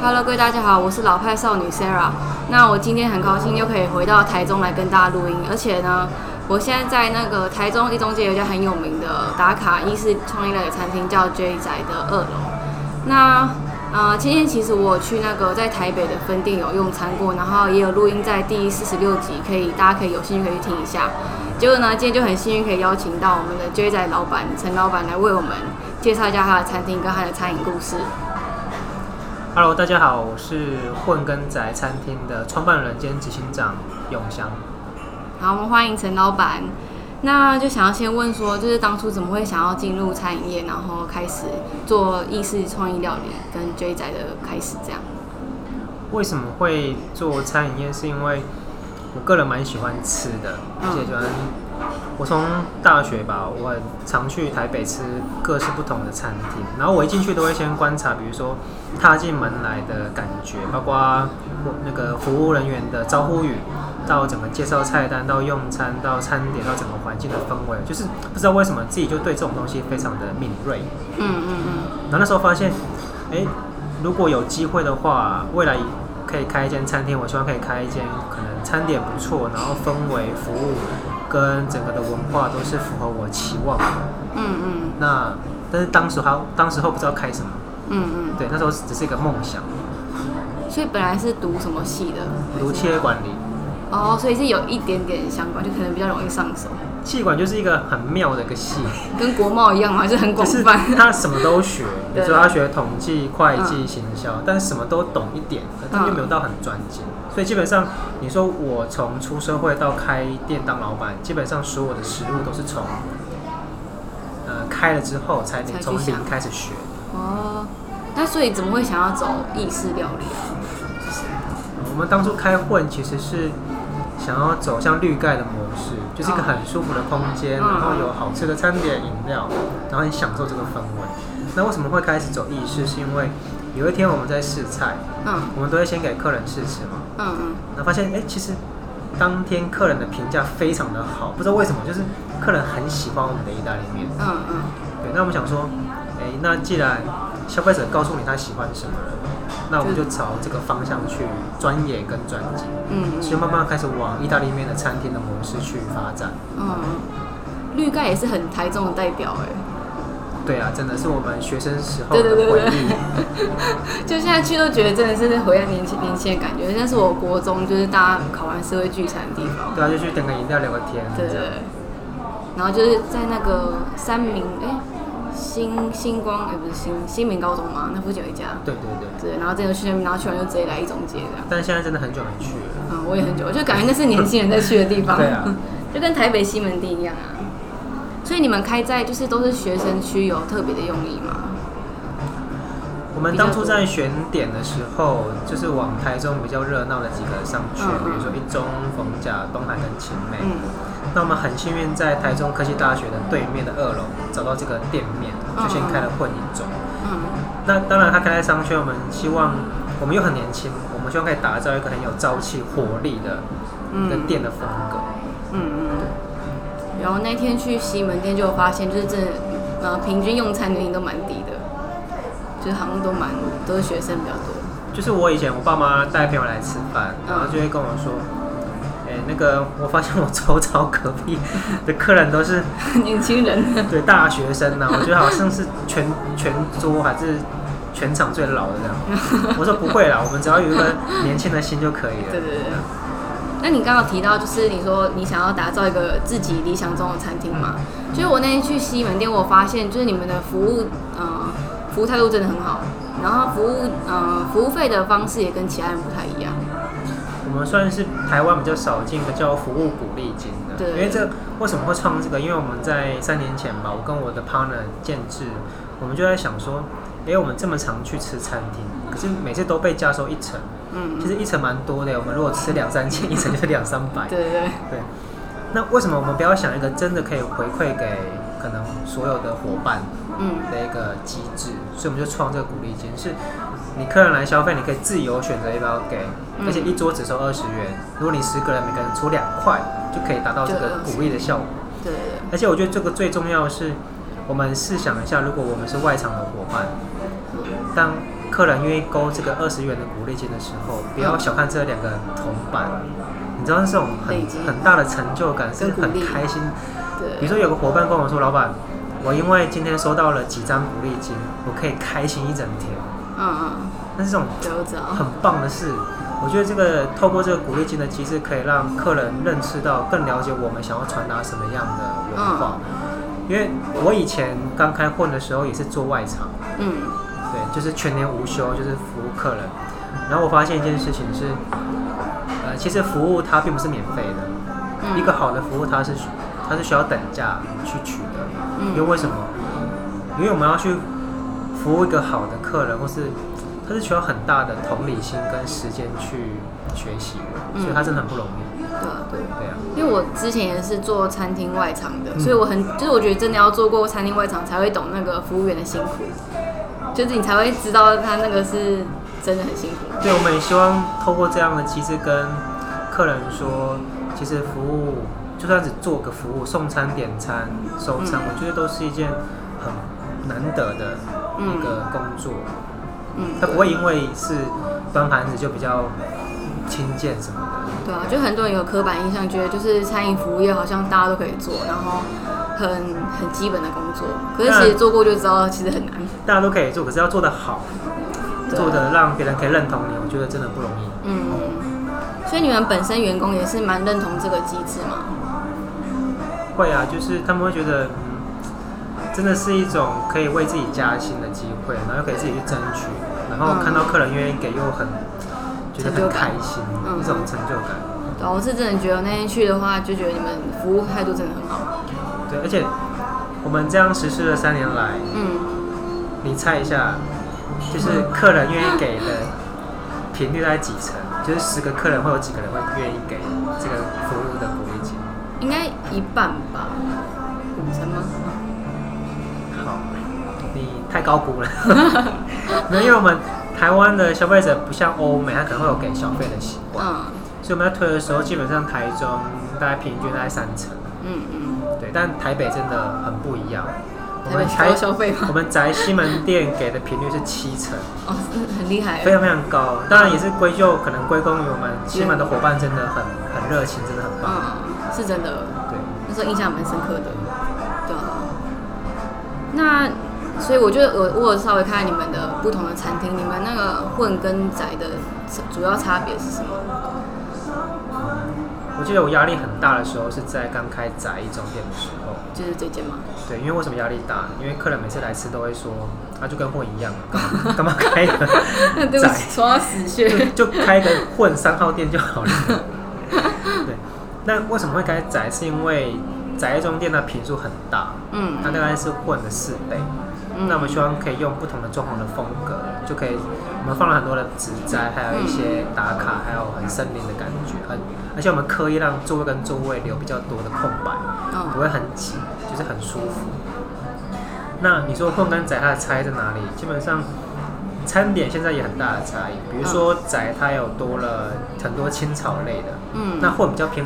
Hello，各位大家好，我是老派少女 Sarah。那我今天很高兴又可以回到台中来跟大家录音，而且呢，我现在在那个台中一中街有一家很有名的打卡意式创意类的餐厅，叫 J 宅的二楼。那呃，今天其实我去那个在台北的分店有用餐过，然后也有录音在第四十六集，可以大家可以有兴趣可以去听一下。结果呢，今天就很幸运可以邀请到我们的 J 仔老板陈老板来为我们介绍一下他的餐厅跟他的餐饮故事。Hello，大家好，我是混根仔餐厅的创办人兼执行长永祥。好，我们欢迎陈老板。那就想要先问说，就是当初怎么会想要进入餐饮业，然后开始做意式创意料理跟 J 仔的开始这样？为什么会做餐饮业？是因为我个人蛮喜欢吃的，而且喜欢。我从大学吧，我常去台北吃各式不同的餐厅，然后我一进去都会先观察，比如说踏进门来的感觉，包括那个服务人员的招呼语，到怎么介绍菜单，到用餐，到餐点，到整个环境的氛围，就是不知道为什么自己就对这种东西非常的敏锐。嗯嗯嗯。然后那时候发现，哎，如果有机会的话，未来可以开一间餐厅，我希望可以开一间可能餐点不错，然后氛围、服务跟整个的文化都是符合我期望的。嗯嗯。那但是当时还当时候不知道开什么。嗯嗯。对，那时候只是一个梦想。所以本来是读什么系的？读企业管理。哦，所以是有一点点相关，就可能比较容易上手。气管就是一个很妙的一个系，跟国贸一样嘛，就很广泛。他什么都学，比如说他学统计、会计、行销，但是什么都懂一点，但又没有到很专精。所以基本上，你说我从出社会到开店当老板，基本上所有的实务都是从呃开了之后才从零开始学。哦，那所以怎么会想要走意式料理啊？我们当初开混其实是想要走向绿盖的模式，就是一个很舒服的空间，然后有好吃的餐点、饮料，然后你享受这个氛围。那为什么会开始走意式？是因为有一天我们在试菜，嗯，我们都会先给客人试吃嘛，嗯嗯，然后发现哎，其实当天客人的评价非常的好，不知道为什么，就是客人很喜欢我们的意大利面，嗯嗯，对，那我们想说，哎，那既然消费者告诉你他喜欢什么了。那我们就朝这个方向去钻研跟专精，嗯，所以慢慢开始往意大利面的餐厅的模式去发展。嗯，绿盖也是很台中的代表哎。对啊，真的是我们学生时候的回忆。就现在去都觉得真的是回到年轻年轻的感觉，像是我国中就是大家考完社会聚餐的地方。对啊，就去点个饮料聊个天。对对。然后就是在那个三明哎。星星光哎，不是新新民高中吗？那附近有一家。对对对。对，然后这个去那边，然后去完就直接来一中街这样。但是现在真的很久没去了。嗯，我也很久，我就感觉那是年轻人在去的地方。对啊。就跟台北西门町一样啊。所以你们开在就是都是学生区，有特别的用意吗？我们当初在选点的时候，就是往台中比较热闹的几个上去，比如说一中、逢甲、东海跟晴美。嗯。那我们很幸运在台中科技大学的对面的二楼找到这个店面，就先开了混一中。嗯。那当然，他开在商圈，我们希望我们又很年轻，我们希望可以打造一个很有朝气、活力的的店的风格。嗯嗯。然后那天去西门店就发现，就是这呃平均用餐年龄都蛮低的。就是好像都蛮都是学生比较多。就是我以前我爸妈带朋友来吃饭，然后就会跟我说：“哎，那个我发现我周遭隔壁的客人都是 年轻人，对大学生呢。我觉得好像是全全桌还是全场最老的这样。”我说：“不会啦，我们只要有一个年轻的心就可以了。”对对对。那你刚刚提到，就是你说你想要打造一个自己理想中的餐厅嘛？就是我那天去西门店，我发现就是你们的服务，嗯。服务态度真的很好，然后服务呃服务费的方式也跟其他人不太一样。我们算是台湾比较少见的叫服务鼓励金的，对。因为这为什么会创这个？因为我们在三年前吧，我跟我的 partner 建制，我们就在想说，哎，我们这么常去吃餐厅，可是每次都被加收一层，嗯，其实一层蛮多的。我们如果吃两三千，一层就是两三百，对对对。那为什么我们不要想一个真的可以回馈给可能所有的伙伴？嗯，的一个机制，所以我们就创这个鼓励金，是你客人来消费，你可以自由选择要不要给，而且一桌只收二十元，如果你十个人每个人出两块，就可以达到这个鼓励的效果。对。而且我觉得这个最重要的是，我们试想一下，如果我们是外场的伙伴，当客人愿意勾这个二十元的鼓励金的时候，不要小看这两个铜板，你知道这种很很大的成就感，是很开心。比如，说有个伙伴跟我说，老板，我因为今天收到了几张鼓励金，我可以开心一整天，嗯嗯，那是这种。很棒的事。我觉得这个透过这个鼓励金的机制，可以让客人认识到、更了解我们想要传达什么样的文化。因为我以前刚开混的时候也是做外场，嗯对，就是全年无休，就是服务客人。然后我发现一件事情是，呃，其实服务它并不是免费的，嗯，一个好的服务它是需它是需要等价去取的。因为嗯为什么？因为我们要去服务一个好的客人，或是它是需要很大的同理心跟时间去学习的，所以他真的很不容易。对啊对。对啊，因为我之前也是做餐厅外场的，嗯所以我很就是我觉得真的要做过餐厅外场才会懂那个服务员的辛苦，就是你才会知道他那个是真的很辛苦。对，我们也希望透过这样的机制跟客人说，其实服务就算只做个服务，送餐、点餐、收餐，嗯我觉得都是一件很难得的一个工作。嗯，他不会因为是端盘子就比较轻贱什么的。对啊，就很多人有刻板印象，觉得就是餐饮服务业好像大家都可以做，然后很很基本的工作，可是其实做过就知道其实很难。大家都可以做，可是要做得好，对做的让别人可以认同你，我觉得真的不容易。嗯，所以你们本身员工也是蛮认同这个机制嘛？会啊，就是他们会觉得，嗯，真的是一种可以为自己加薪的机会，然后又可以自己去争取，然后看到客人愿意给，又很觉得很开心，嗯一种成就感。对啊，我是真的觉得那天去的话，就觉得你们服务态度真的很好。对，而且我们这样实施了三年来，嗯，你猜一下，就是客人愿意给的频率在几成？就是十个客人会有几个人会愿意给这个？应该一半吧？五成吗？好，你太高估了。没有，因为我们台湾的消费者不像欧美，他可能会有给消费的习惯，嗯所以我们在推的时候，基本上台中大概平均大概三成。嗯嗯，对，但台北真的很不一样。我们高消费吗？我们宅西门店给的频率是七成，哦，很厉害。非常非常高。当然也是归咎可能归功于我们西门的伙伴真的很很热情，真的很棒。嗯，是真的，对，那时候印象蛮深刻的。对啊。那所以我觉得我我稍微看看你们的不同的餐厅，你们那个混跟宅的主要差别是什么？我记得我压力很大的时候是在刚开宅一中店的时候。就是这间吗？对，因为为什么压力大？因为客人每次来吃都会说，啊，就跟混一样，干嘛干嘛开个 对不起，说到死穴。就就开个混三号店就好了。对，那为什么会开窄？是因为宅中店的坪数很大，嗯它大概是混了四倍。嗯那我们希望可以用不同的装潢的风格，就可以我们放了很多的植栽，还有一些打卡，还有很森林的感觉，很而且我们刻意让座位跟座位留比较多的空白。不嗯会很挤，就是很舒服。那你说混跟宅它的差异在哪里？基本上餐点现在也很大的差异，比如说宅它有多了很多青草类的，嗯那混比较偏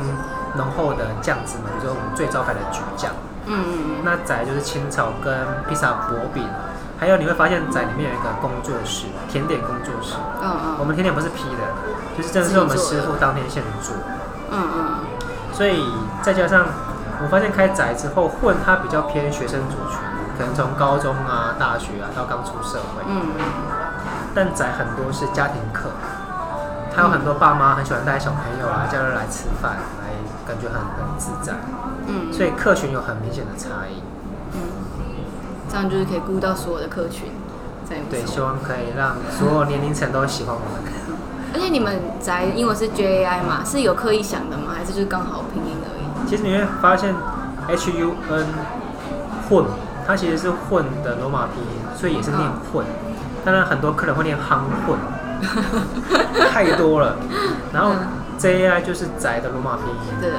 浓厚的酱汁嘛，比如说我们最招牌的橘酱。嗯嗯那宅就是青草跟披萨薄饼，还有你会发现宅里面有一个工作室，甜点工作室。嗯嗯我们甜点不是批的，就是真的是我们师傅当天现做。嗯嗯所以再加上我发现开宅之后混，它比较偏学生族群，可能从高中啊、大学啊到刚出社会。嗯但宅很多是家庭课，他有很多爸妈很喜欢带小朋友啊、假日来吃饭，来感觉很很自在。嗯，所以客群有很明显的差异。嗯，这样就是可以顾到所有的客群，对，希望可以让所有年龄层都喜欢我们。而且你们宅因为是 J A I 嘛，是有刻意想的吗？还是就是刚好拼音而已？其实你会发现 H U N 混，它其实是混的罗马拼音，所以也是念混。当然很多客人会念夯混，太多了。然后 J A I 就是宅的罗马拼音，对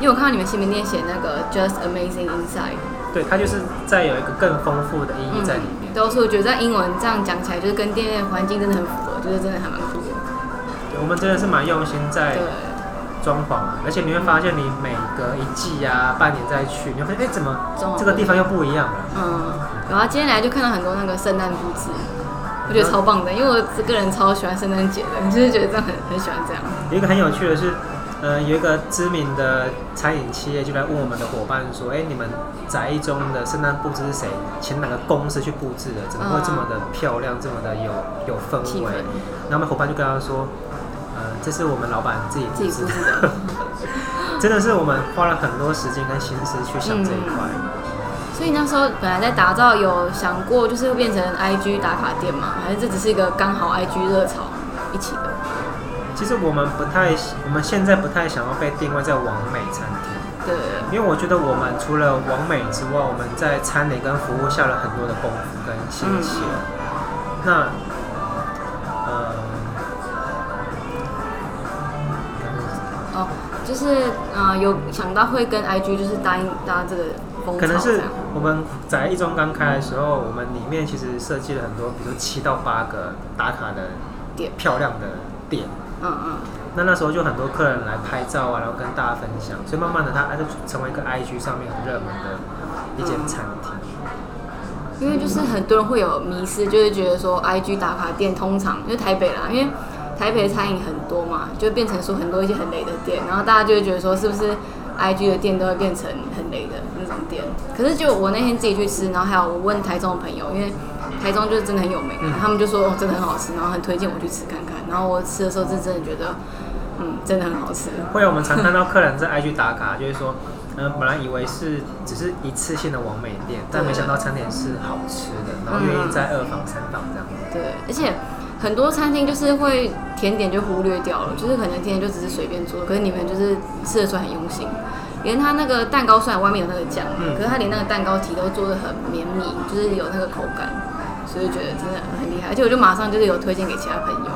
因为我看到你们新闻店写那个 Just Amazing Inside，对，它就是在有一个更丰富的意义在里面。对，所以我觉得在英文这样讲起来，就是跟店面环境真的很符合，就是真的还蛮酷的。对我们真的是蛮用心在对，装潢啊，而且你会发现你每隔一季啊、半年再去，你会发现哎、怎么这个地方又不一样了？嗯，然后今天来就看到很多那个圣诞布置，我觉得超棒的，因为我这个人超喜欢圣诞节的，就是觉得这样很很喜欢这样。有一个很有趣的是，呃，有一个知名的餐饮企业就来问我们的伙伴说：“哎、你们宅中的圣诞布置是谁请哪个公司去布置的？怎么会这么的漂亮，这么的有有氛围？”然后我们伙伴就跟他说：“呃，这是我们老板自己自己布布置置的。真的是我们花了很多时间跟心思去想这一块。所以那时候本来在打造，有想过就是会变成 IG 打卡店吗？还是这只是一个刚好 IG 热潮一起的？其实我们不太，我们现在不太想要被定位在完美餐厅。对，因为我觉得我们除了完美之外，我们在餐点跟服务下了很多的功夫跟心血。那，就是呃有想到会跟 IG 就是搭应搭这个风潮可能是我们在一中刚开的时候，我们里面其实设计了很多，比如说七到八个打卡的点漂亮的店。嗯嗯，那那时候就很多客人来拍照啊，然后跟大家分享，所以慢慢的它它就成为一个 IG 上面很热门的一间餐厅。因为就是很多人会有迷失，就是觉得说 IG 打卡店通常因为台北啦，因为台北的餐饮很多嘛，就变成说很多一些很雷的店，然后大家就会觉得说是不是 IG 的店都会变成很雷的那种店。可是就我那天自己去吃，然后还有我问台中的朋友，因为台中就是真的很有名，嗯他们就说哦真的很好吃，然后很推荐我去吃看看。然后我吃的时候是真的觉得，嗯，真的很好吃。会有我们常看到客人在 IG 打卡，就是说，嗯、本来以为是只是一次性的完美店，但没想到餐点是好吃的，然后愿意在二房三房这样。对，而且很多餐厅就是会甜点就忽略掉了，就是可能甜点就只是随便做，可是你们就是吃的出来很用心。连他那个蛋糕虽然外面有那个酱，嗯可是他连那个蛋糕体都做的很绵密，就是有那个口感，所以觉得真的很厉害。而且我就马上就是有推荐给其他朋友。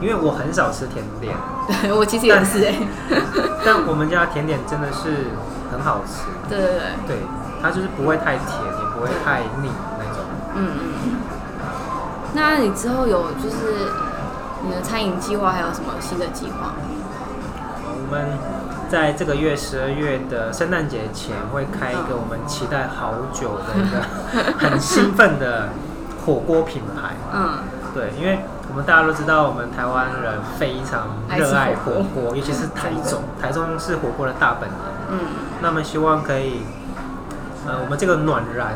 因为我很少吃甜点，对 我其实也是哎、但我们家甜点真的是很好吃。对对对，对，它就是不会太甜，也不会太腻那种。嗯嗯嗯。那你之后有就是你的餐饮计划还有什么新的计划？我们在这个月十二月的圣诞节前会开一个我们期待好久的一个很兴奋的火锅品牌。嗯，对，因为我们大家都知道，我们台湾人非常热爱火锅，尤其是台中，台中是火锅的大本营。嗯那么希望可以，呃，我们这个暖燃，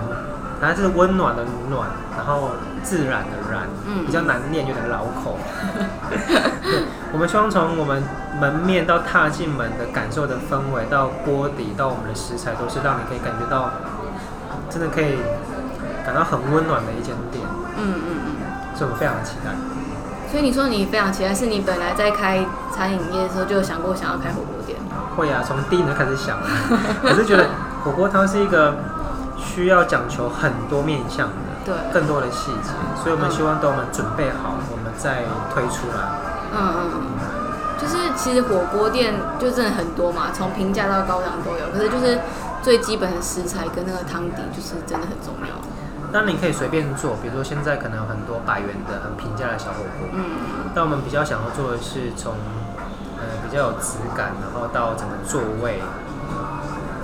它是温暖的暖，然后自然的然，嗯比较难念，有点老口。对，我们希望从我们门面到踏进门的感受的氛围，到锅底，到我们的食材，都是让你可以感觉到，真的可以感到很温暖的一间店，嗯嗯嗯。所以我们非常的期待。所以你说你非常期待，是你本来在开餐饮业的时候就有想过想要开火锅店？会啊，从第一年就开始想了，可是觉得火锅汤是一个需要讲求很多面向的，对更多的细节，所以我们希望等我们准备好，我们再推出来。嗯嗯嗯，就是其实火锅店就真的很多嘛，从平价到高档都有，可是就是最基本的食材跟那个汤底就是真的很重要。当然你可以随便做，比如说现在可能有很多百元的很平价的小火锅，嗯但我们比较想要做的是从呃比较有质感，然后到整个座位，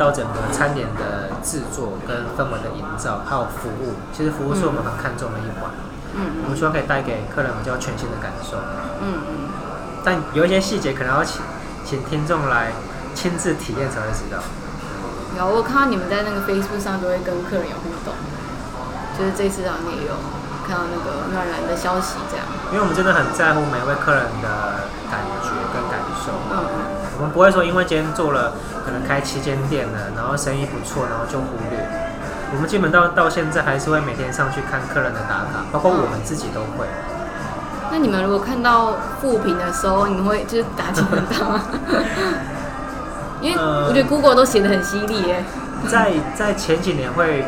到整个餐点的制作跟氛围的营造，还有服务，其实服务是我们很看重的一环。嗯我们希望可以带给客人比较全新的感受，嗯嗯但有一些细节可能要请请听众来亲自体验才会知道。嗯，有我看到你们在那个 Facebook 上都会跟客人有互动，就是这次好像也有看到那个暖男的消息这样。因为我们真的很在乎每位客人的感觉跟感受，嗯我们不会说因为今天做了可能开七间店了，然后生意不错，然后就忽略。我们基本到到现在还是会每天上去看客人的打卡，包括我们自己都会。那你们如果看到负评的时候，你们会就是打击很大吗？因为呃我觉得 Google 都写的很犀利耶。在在前几年会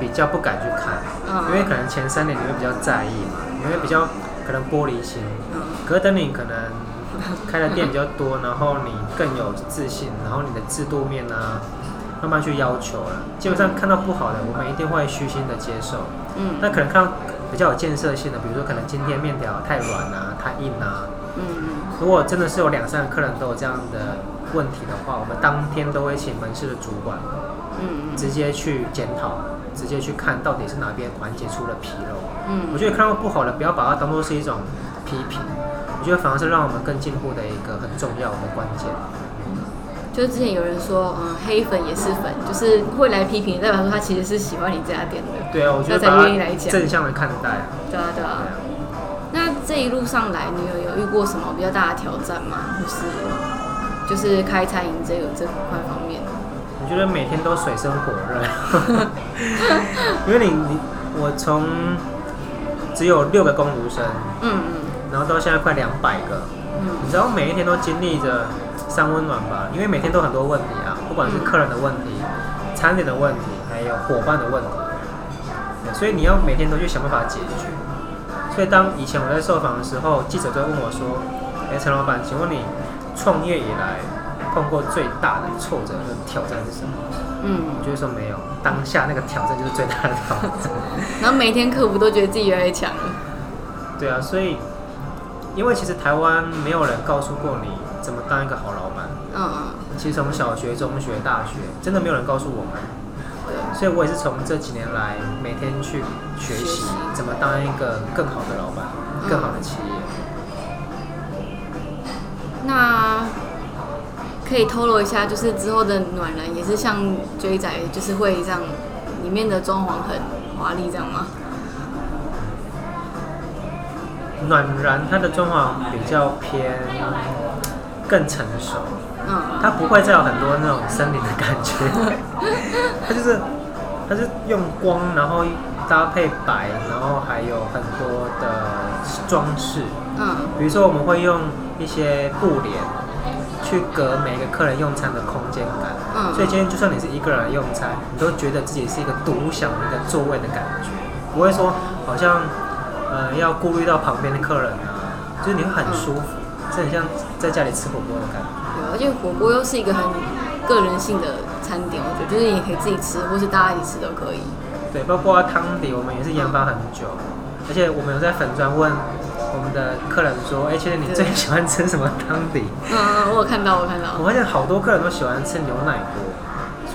比较不敢去看，嗯因为可能前三年你会比较在意嘛，你会比较可能玻璃心。嗯可是等你可能 开的店比较多，然后你更有自信，然后你的制度面啊，慢慢去要求了。基本上看到不好的，我们一定会虚心的接受。嗯那可能看到比较有建设性的，比如说可能今天面条太软啊、太硬啊，嗯如果真的是有两三个客人都有这样的问题的话，我们当天都会请门市的主管嗯嗯直接去检讨，直接去看到底是哪边环节出了纰漏。嗯我觉得看到不好的，不要把它当做是一种批评，我觉得反而是让我们更进步的一个很重要的关键。就是之前有人说，嗯，黑粉也是粉，就是会来批评，代表说他其实是喜欢你这家店的。对啊，我觉得那才愿意来讲正向的看待啊。对啊，对啊。对啊那这一路上来，你有有遇过什么比较大的挑战吗？就是就是开餐饮这个这块方面。我觉得每天都水深火热，因为你你我从只有六个工读生，嗯嗯然后到现在快两百个，嗯你知道每一天都经历着三温暖吧？因为每天都很多问题啊，不管是客人的问题、餐点的问题，还有伙伴的问题，对所以你要每天都去想办法解决。所以当以前我在受访的时候，记者就会问我说：“哎，陈老板，请问你创业以来碰过最大的挫折跟挑战是什么？”嗯我就会说没有，当下那个挑战就是最大的挑战。嗯。然后每天客服都觉得自己越来越强了。对啊，所以因为其实台湾没有人告诉过你怎么当一个好老板。嗯嗯其实从小学、中学、大学，真的没有人告诉我们，嗯，对。所以我也是从这几年来每天去学学习习怎么当一个更好的老板、嗯更好的企业。那可以透露一下，就是之后的暖人也是像追仔，就是会这样，里面的装潢很华丽这样吗？暖然它的装潢比较偏更成熟，嗯。它不会再有很多那种森林的感觉，它就是它是用光，然后搭配白，然后还有很多的装饰。嗯。比如说我们会用一些布帘去隔每个客人用餐的空间感，嗯。所以今天就算你是一个人用餐，你都觉得自己是一个独享那个座位的感觉，不会说好像呃要顾虑到旁边的客人啊，就是你会很舒服，这很像在家里吃火锅的感觉。对，而且火锅又是一个很个人性的餐点，我觉得就是你可以自己吃，或是大家一起吃都可以。对，包括汤底，我们也是研发很久，而且我们有在粉砖问我们的客人说，哎、其实你最喜欢吃什么汤底？嗯嗯，我有看到，我有看到我。发现好多客人都喜欢吃牛奶锅，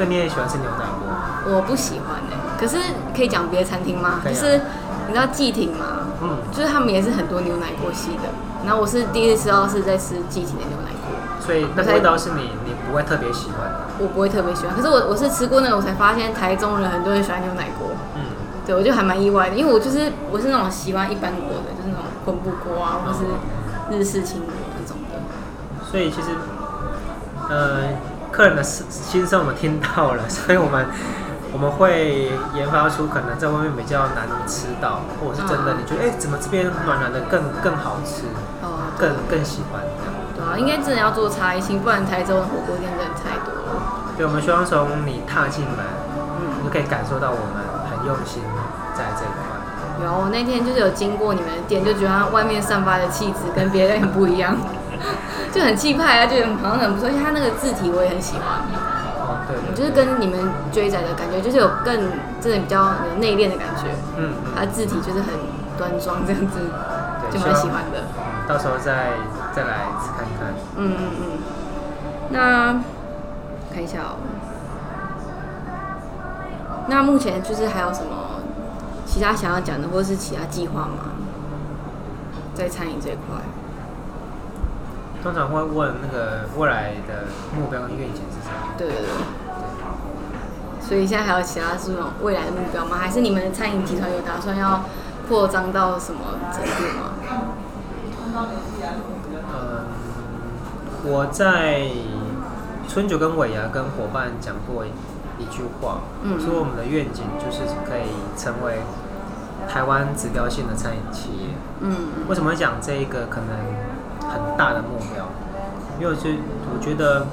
所以你也喜欢吃牛奶锅。我不喜欢哎、可是可以讲别的餐厅吗？啊就是你知道季亭吗？嗯，就是他们也是很多牛奶锅系的。然后我是第一次知道是在吃季亭的牛奶锅，所以那个味道是你你不会特别喜欢的。我不会特别喜欢。可是我我是吃过那个，我才发现台中人很多人喜欢牛奶锅。嗯，对，我就还蛮意外的，因为我就是我是那种喜欢一般锅的，就是那种昆布锅啊，或是日式轻锅那种的。所以其实，呃，客人的心心声我们听到了，所以我们我们会研发出可能在外面比较难吃到，或者是真的嗯你觉得哎、怎么这边暖暖的更更好吃，哦，对更更喜欢这样。对啊，应该真的要做差异性，不然台州的火锅店真的太多了。对，我们希望从你踏进门，你嗯，就可以感受到我们很用心在这一块。有我那天就是有经过你们的店，就觉得它外面散发的气质跟别人很不一样，就很气派啊，就好像很不错，而且他那个字体我也很喜欢，哦，对对就是跟你们追仔的感觉，就是有更真的比较有内敛的感觉，嗯它字体就是很端庄这样子，对就蛮喜欢的。到时候再再来吃看看。嗯嗯嗯。那看一下哦。那目前就是还有什么其他想要讲的，或者是其他计划吗？在餐饮这一块。通常会问那个未来的目标跟愿景是什么？对对对。所以现在还有其他这种未来的目标吗？还是你们的餐饮集团有打算要扩张到什么程度吗？嗯，我在春酒跟尾牙跟伙伴讲过一句话，嗯说我们的愿景就是可以成为台湾指标性的餐饮企业。嗯为什么会讲这一个可能很大的目标？因为我觉我觉得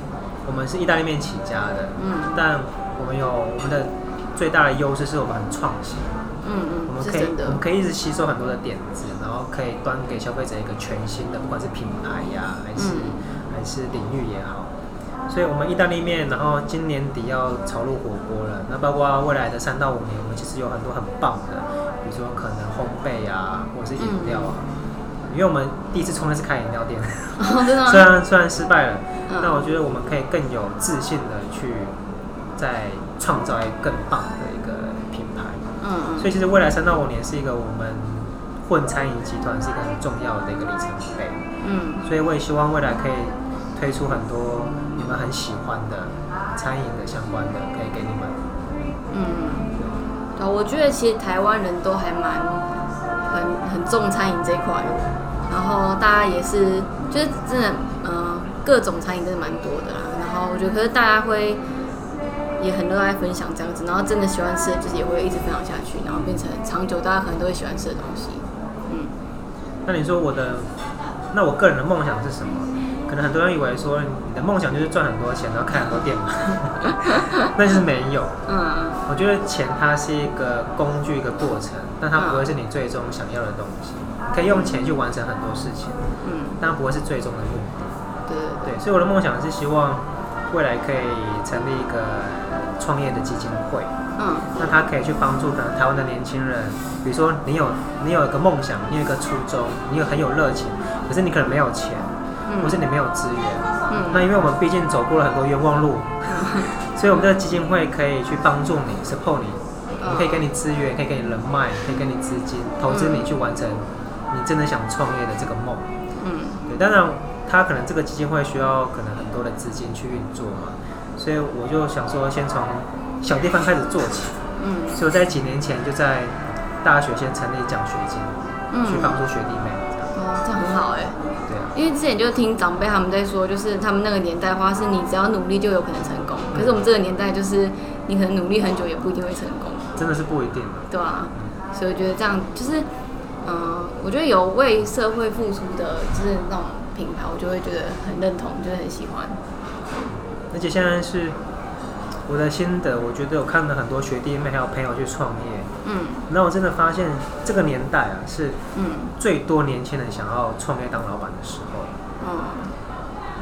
我们是意大利面起家的，嗯但我们有我们的最大的优势是我们很创新，嗯嗯，我们可以我们。可以一直吸收很多的点子，然后可以端给消费者一个全新的，不管是品牌呀、还是、嗯还是领域也好。所以，我们意大利面，然后今年底要炒入火锅了。那包括未来的三到五年，我们其实有很多很棒的，比如说可能烘焙啊，或者是饮料啊。因为我们第一次创业是开饮料店，哦，真的吗？虽然虽然失败了，嗯但我觉得我们可以更有自信的去再创造一个更棒的一个品牌。嗯所以其实未来三到五年是一个我们混餐饮集团是一个很重要的一个里程碑。嗯所以我也希望未来可以推出很多你们很喜欢的餐饮的相关的，可以给你们。嗯，对啊，我觉得其实台湾人都还蛮很很重餐饮这一块，然后大家也是就是真的，嗯、各种餐饮真的蛮多的啦。然后我觉得，可是大家会也很热爱分享这样子，然后真的喜欢吃，就是也会一直分享下去，然后变成长久大家可能都会喜欢吃的东西。嗯那你说我的，那我个人的梦想是什么？可能很多人以为说你的梦想就是赚很多钱，然后开很多店嘛，那就是没有。嗯。我觉得钱它是一个工具，一个过程，但它不会是你最终想要的东西。你可以用钱去完成很多事情，嗯，但不会是最终的目的。对对对，所以我的梦想是希望未来可以成立一个创业的基金会，嗯。那它可以去帮助可能台湾的年轻人，比如说你有你有一个梦想，你有一个初衷，你有很有热情，可是你可能没有钱，嗯，或是你没有资源。嗯。那因为我们毕竟走过了很多冤枉路，所以我们这个基金会可以去帮助你，support 你，我们可以给你资源，可以给你人脉，可以给你资金，投资你去完成你真的想创业的这个梦。嗯。对，当然他可能这个基金会需要可能很多的资金去运作嘛，所以我就想说先从小地方开始做起，嗯。所以我在几年前就在大学先成立奖学金，嗯，去帮助学弟妹。这样。哦，这样很好哎、因为之前就听长辈他们在说，就是他们那个年代的话，是你只要努力就有可能成功。可是我们这个年代，就是你可能努力很久也不一定会成功，真的是不一定的。对啊，所以我觉得这样就是，嗯、我觉得有为社会付出的，就是那种品牌，我就会觉得很认同，就是很喜欢。而且现在是我的心得，我觉得我看了很多学弟妹还有朋友去创业，嗯那我真的发现这个年代啊是嗯最多年轻人想要创业当老板的时候，嗯，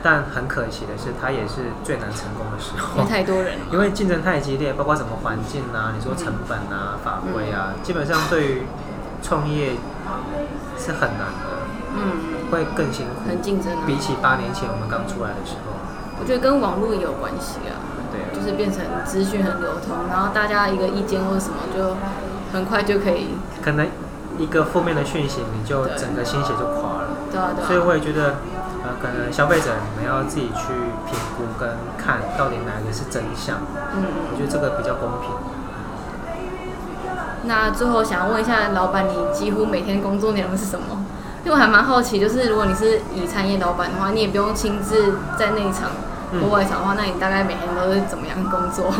但很可惜的是，他也是最难成功的时候因为。太多人了。因为竞争太激烈，包括什么环境啊，你说成本啊、法规啊，基本上对于创业是很难的，嗯，会更辛苦。很竞争啊。比起八年前我们刚出来的时候，我觉得跟网络也有关系啊。就是变成资讯很流通，然后大家一个意见或者什么，就很快就可以，可能一个负面的讯息，你就整个心血就垮了。对啊对啊。所以我也觉得，呃，可能消费者你们要自己去评估跟看到底哪个是真相，嗯我觉得这个比较公平。那最后想要问一下老板，你几乎每天工作内容是什么？因为我还蛮好奇，就是如果你是以餐业老板的话，你也不用亲自在那一场嗯。或外场的话，那你大概每天都是怎么样工作？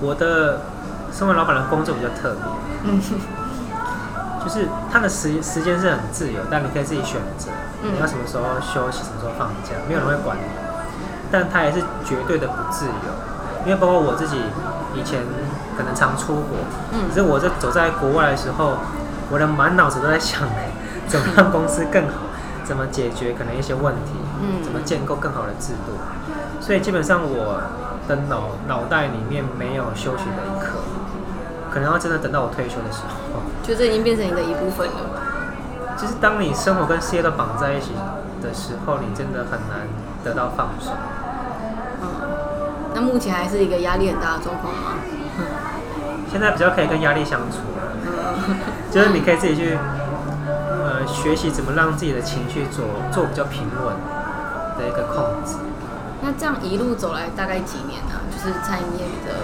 我的身为老板的工作比较特别，嗯。就是他的时时间是很自由，但你可以自己选择，嗯。你要什么时候休息，什么时候放假，没有人会管你。但他也是绝对的不自由，因为包括我自己以前可能常出国，嗯。可是我在走在国外的时候，我的满脑子都在想 怎么让公司更好，怎么解决可能一些问题，嗯怎么建构更好的制度。所以基本上我的脑脑袋里面没有休息的一刻，可能要真的等到我退休的时候。就这已经变成你的一部分了。就是当你生活跟事业都绑在一起的时候，你真的很难得到放松。嗯，那目前还是一个压力很大的状况吗？现在比较可以跟压力相处了，嗯就是你可以自己去呃学习怎么让自己的情绪做做比较平稳的一个控制。那这样一路走来大概几年呢、就是餐饮业的，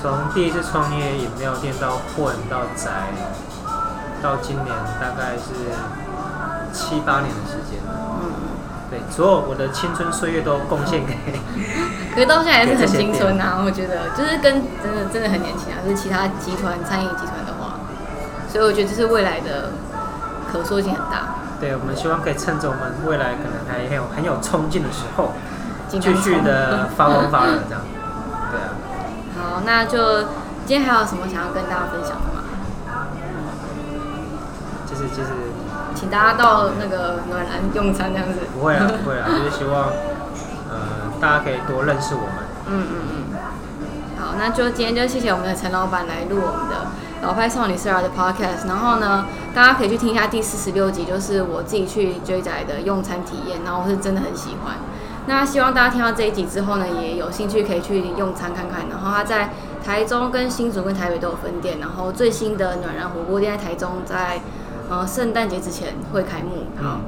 从第一次创业饮料店到混到宅，到今年大概是七八年的时间。嗯，对，所有我的青春岁月都贡献给 可是到现在还是很青春啊，我觉得就是跟真的真的很年轻啊，就是其他集团餐饮集团的话，所以我觉得这是未来的可塑性很大。对，我们希望可以趁着我们未来可能还很有很有冲劲的时候，继续的发光发热这样。对啊，好，那就今天还有什么想要跟大家分享的吗？就是就是请大家到那个暖男用餐这样子。不会啊 不会啊，就是希望呃大家可以多认识我们。嗯嗯嗯。好，那就今天就谢谢我们的陈老板来录我们的老派少女 Sarah 的 podcast。然后呢，大家可以去听一下第四十六集，就是我自己去追仔的用餐体验，然后我是真的很喜欢。那希望大家听到这一集之后呢，也有兴趣可以去用餐看看。然后它在台中、跟新竹、跟台北都有分店。然后最新的暖然火锅店在台中，在呃圣诞节之前会开幕。好，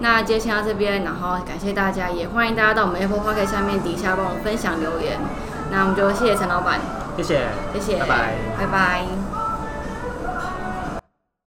那今天先到这边，然后感谢大家，也欢迎大家到我们 Apple Podcast 下面底下帮我们分享留言。那我们就谢谢陈老板，谢谢，谢谢，拜拜，拜拜。